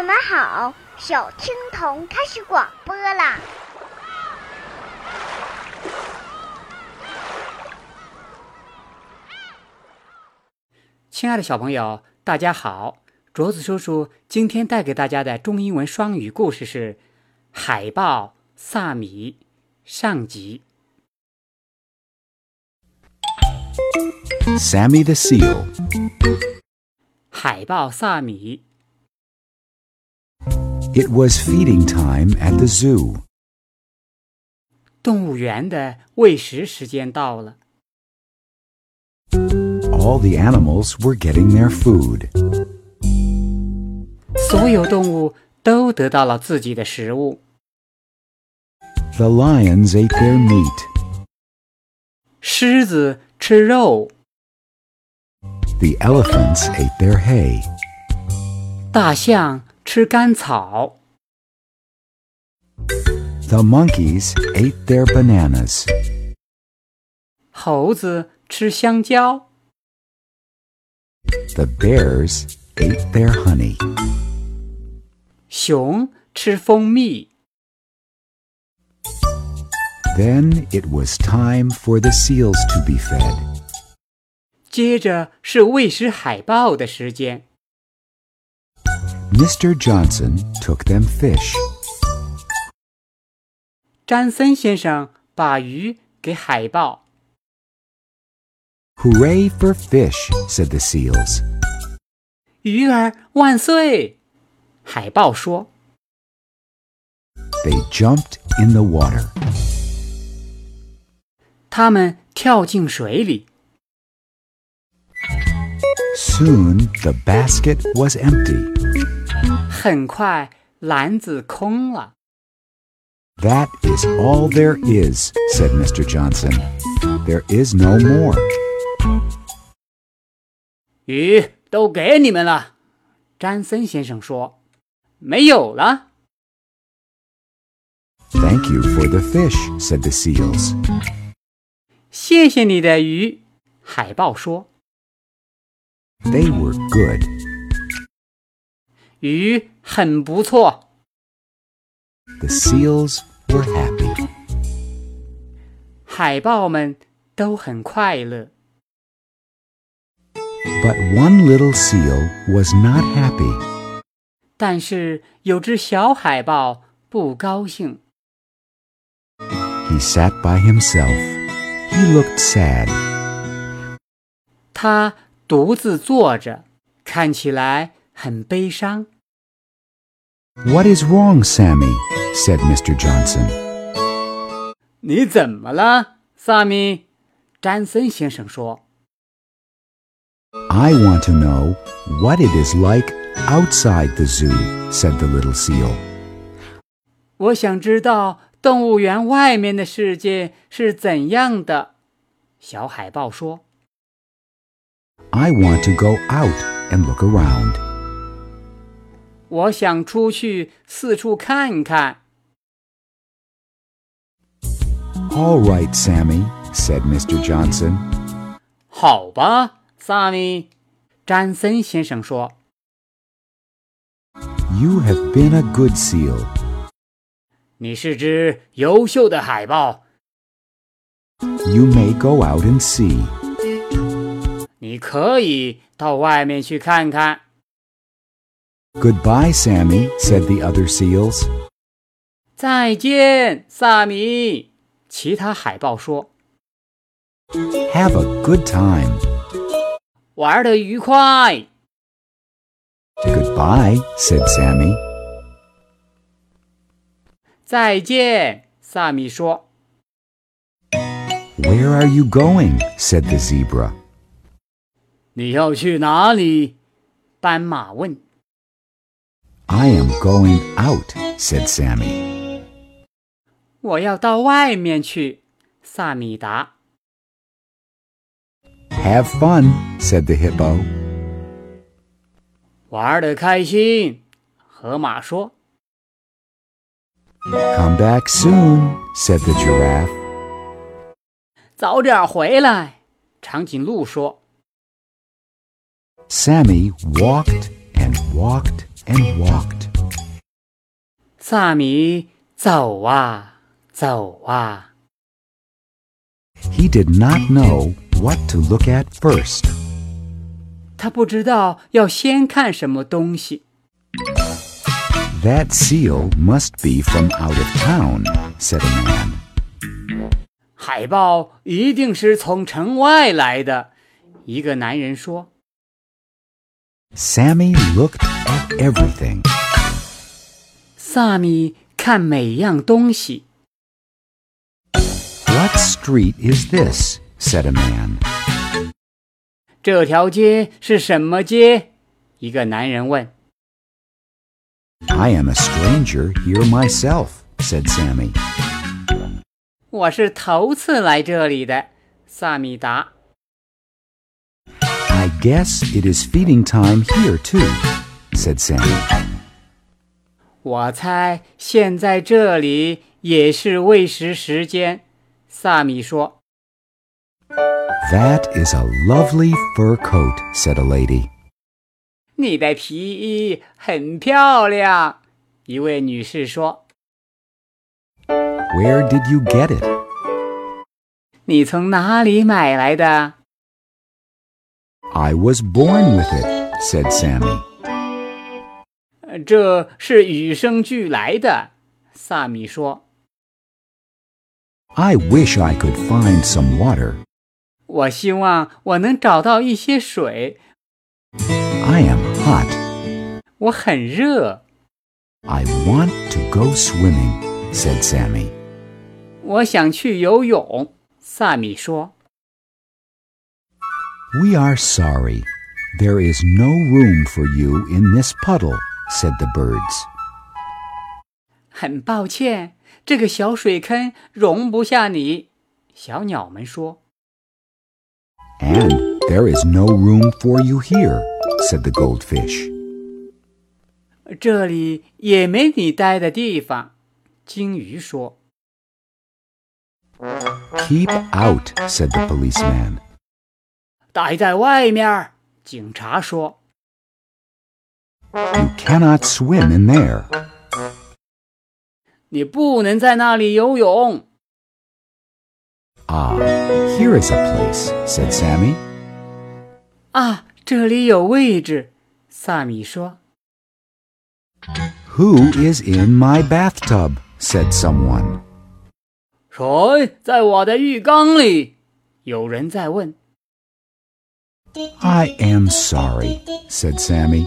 友们好，小青童开始广播啦！亲爱的小朋友，大家好！卓子叔叔今天带给大家的中英文双语故事是《海豹萨米》上集。Sammy the Seal. 海豹萨米 It was feeding time at the zoo. 动物园的喂食时间到了， All the animals were getting their food. 所有动物都得到了自己的食物。 The lions ate their meat. 狮子吃肉， The elephants ate their hay. 大象 吃干草。The monkeys ate their bananas. 猴子吃香蕉。The bears ate their honey. 熊吃蜂蜜。Then it was time for the seals to be fed. 接着是喂食海豹的时间。Mr. Johnson took them fish. 詹森先生把鱼给海豹。 Hooray for fish, said the seals. 鱼儿万岁！海豹说 They jumped in the water.：“ 他们跳进水里。 Soon the basket was empty. 很快，篮子空了。 That is all there is, said Mr. Johnson. There is no more. 鱼都给你们了。”詹森先生说：“没有了。 Thank you for the fish, said the seals. ”谢谢你的鱼，海豹说 They were good.：“ 鱼很不错。 The seals were happy. ”海豹们都很快乐。 But one little seal was not happy. 但是有只小海豹不高兴， He sat by himself. He looked sad. 它独自坐着，看起来 很悲伤。 What is wrong, Sammy? said Mr. Johnson. 你怎么了，萨米？詹森先生说 I want to know what it is like outside the zoo, said the little seal.：“ 我想知道动物园外面的世界是怎样的。”小海豹说 I want to go out and look around.：“ 我想出去四处看看。 All right, Sammy, said Mr. Johnson. ”好吧，萨米，詹森先生说 You have been a good seal.：“ 你是只优秀的海豹， You may go out and see. 你可以到外面去看看。 Goodbye, Sammy, said the other seals. ”再见，萨米。其他海豹说 Have a good time.：“ 玩的愉快。 Goodbye, said Sammy. ”再见，萨米说 Where are you going? said the zebra.：“ 你要去哪里？”斑马问。 I am going out, said Sammy. 我要到外面去，萨米答。 Have fun, said the hippo. 玩的开心，河马说。 Come back soon, said the giraffe. 早点回来，长颈鹿说。 Sammy walked and walked and walked. Sami He did not know what to look at first. 他不知道要先看什么东西。That seal must be from out of town, said a man. 海豹一定是从城外来的，一个男人说。Sammy looked everything.：“ 萨米看每样东西。 What street is this? said a man. 这条街是什么街？”一个男人问。 I am a stranger here myself, said Sammy. 我是头次来这里的，萨米答。 I guess it is feeding time here too, said Sammy. 我猜现在这里也是喂食时间，萨米说。 That is a lovely fur coat, said a lady. 你的皮衣很漂亮，一位女士说。 Where did you get it? 你从哪里买来的？ I was born with it, said Sammy. 呃这是与生俱来的，萨米说。 I wish I could find some water. 我希望我能找到一些水， I am hot. 我很热， I want to go swimming, said Sammy. 我想去游泳。萨米说。 We are sorry. There is no room for you in this puddle, said the birds. 很抱歉，这个小水坑容不下你。小鸟们说。 And there is no room for you here, said the goldfish. 这里也没你待的地方，鲸鱼说。 Keep out, said the policeman. 待在外面儿，警察说。 You cannot swim in there. 你不能在那里游泳。 Ah, here is a place, said Sammy. 啊，这里有位置，萨米说。 Who is in my bathtub? said someone. 谁在我的浴缸里？有人在问。 I am sorry, said Sammy.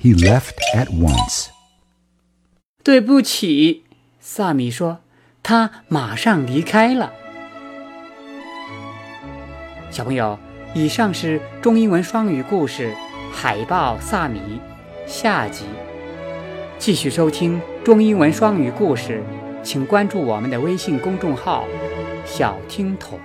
He left at once. 对不起，萨米说。他马上离开了。小朋友，以上是中英文双语故事《海豹萨米》下集。继续收听中英文双语故事，请关注我们的微信公众号“小听童”。